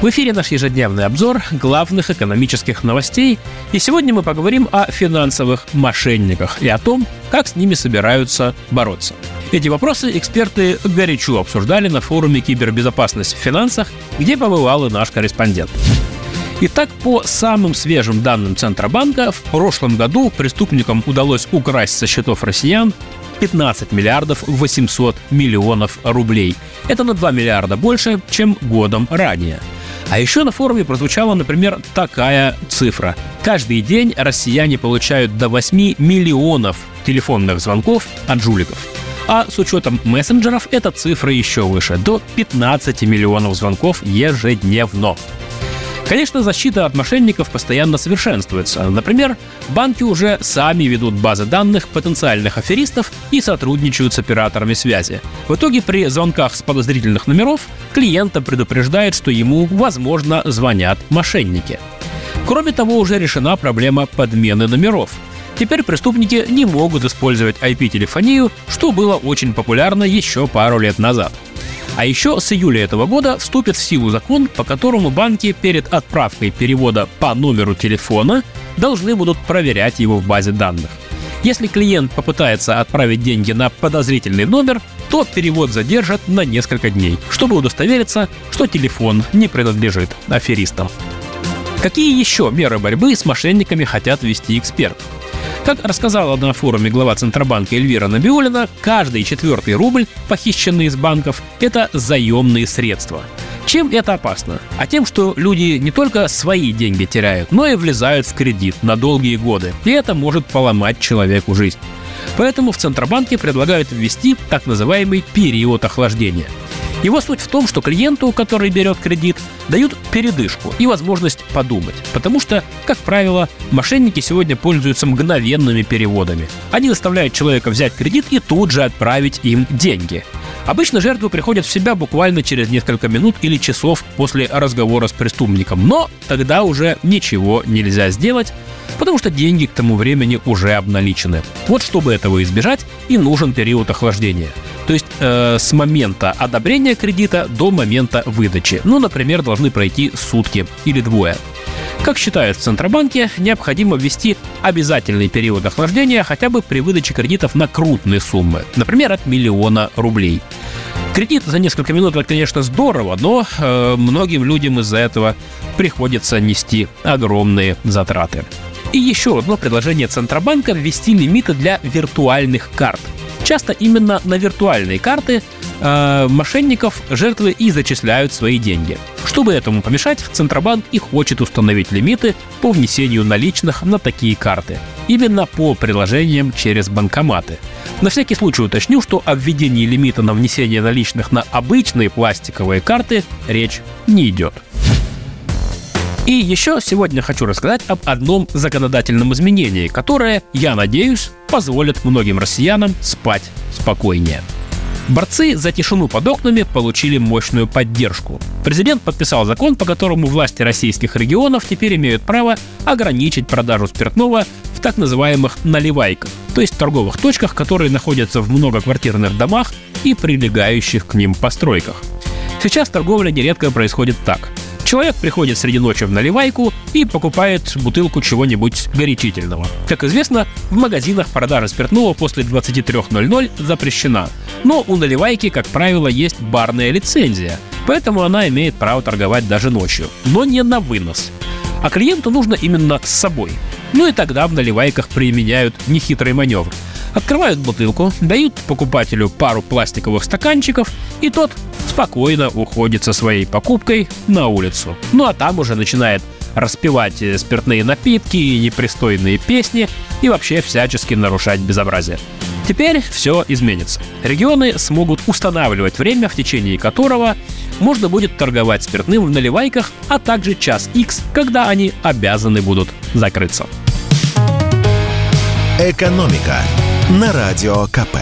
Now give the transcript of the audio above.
В эфире наш ежедневный обзор главных экономических новостей, и сегодня мы поговорим о финансовых мошенниках и о том, как с ними собираются бороться. Эти вопросы эксперты горячо обсуждали на форуме «Кибербезопасность в финансах», где побывал и наш корреспондент. Итак, по самым свежим данным Центробанка, в прошлом году преступникам удалось украсть со счетов россиян 15 миллиардов 800 миллионов рублей. Это на 2 миллиарда больше, чем годом ранее. А еще на форуме прозвучала, например, такая цифра. Каждый день россияне получают до 8 миллионов телефонных звонков от жуликов. А с учетом мессенджеров эта цифра еще выше, до 15 миллионов звонков ежедневно. Конечно, защита от мошенников постоянно совершенствуется. Например, банки уже сами ведут базы данных потенциальных аферистов и сотрудничают с операторами связи. В итоге при звонках с подозрительных номеров клиента предупреждает, что ему, возможно, звонят мошенники. Кроме того, уже решена проблема подмены номеров. Теперь преступники не могут использовать IP-телефонию, что было очень популярно еще пару лет назад – а еще с июля этого года вступит в силу закон, по которому банки перед отправкой перевода по номеру телефона должны будут проверять его в базе данных. Если клиент попытается отправить деньги на подозрительный номер, то перевод задержат на несколько дней, чтобы удостовериться, что телефон не принадлежит аферистам. Какие еще меры борьбы с мошенниками хотят ввести эксперты? Как рассказала на форуме глава Центробанка Эльвира Набиулина, каждый четвертый рубль, похищенный из банков, это заемные средства. Чем это опасно? А тем, что люди не только свои деньги теряют, но и влезают в кредит на долгие годы. И это может поломать человеку жизнь. Поэтому в Центробанке предлагают ввести так называемый период охлаждения – его суть в том, что клиенту, который берет кредит, дают передышку и возможность подумать. Потому что, как правило, мошенники сегодня пользуются мгновенными переводами. Они заставляют человека взять кредит и тут же отправить им деньги. Обычно жертвы приходят в себя буквально через несколько минут или часов после разговора с преступником, но тогда уже ничего нельзя сделать, потому что деньги к тому времени уже обналичены. Вот чтобы этого избежать, и нужен период охлаждения – то есть э, с момента одобрения кредита до момента выдачи. Ну, например, должны пройти сутки или двое. Как считают в Центробанке, необходимо ввести обязательный период охлаждения хотя бы при выдаче кредитов на крупные суммы, например, от миллиона рублей. Кредит за несколько минут это, конечно, здорово, но э, многим людям из-за этого приходится нести огромные затраты. И еще одно предложение Центробанка ввести лимиты для виртуальных карт – Часто именно на виртуальные карты э, мошенников жертвы и зачисляют свои деньги. Чтобы этому помешать, Центробанк и хочет установить лимиты по внесению наличных на такие карты. Именно по приложениям через банкоматы. На всякий случай уточню, что о введении лимита на внесение наличных на обычные пластиковые карты речь не идет. И еще сегодня хочу рассказать об одном законодательном изменении, которое, я надеюсь, позволит многим россиянам спать спокойнее. Борцы за тишину под окнами получили мощную поддержку. Президент подписал закон, по которому власти российских регионов теперь имеют право ограничить продажу спиртного в так называемых наливайках, то есть торговых точках, которые находятся в многоквартирных домах и прилегающих к ним постройках. Сейчас торговля нередко происходит так. Человек приходит среди ночи в наливайку и покупает бутылку чего-нибудь горячительного. Как известно, в магазинах продажа спиртного после 23.00 запрещена. Но у наливайки, как правило, есть барная лицензия, поэтому она имеет право торговать даже ночью, но не на вынос. А клиенту нужно именно с собой. Ну и тогда в наливайках применяют нехитрый маневр – Открывают бутылку, дают покупателю пару пластиковых стаканчиков, и тот спокойно уходит со своей покупкой на улицу. Ну а там уже начинает распивать э, спиртные напитки и непристойные песни и вообще всячески нарушать безобразие. Теперь все изменится. Регионы смогут устанавливать время, в течение которого можно будет торговать спиртным в наливайках, а также час X, когда они обязаны будут закрыться. «Экономика» на Радио КП.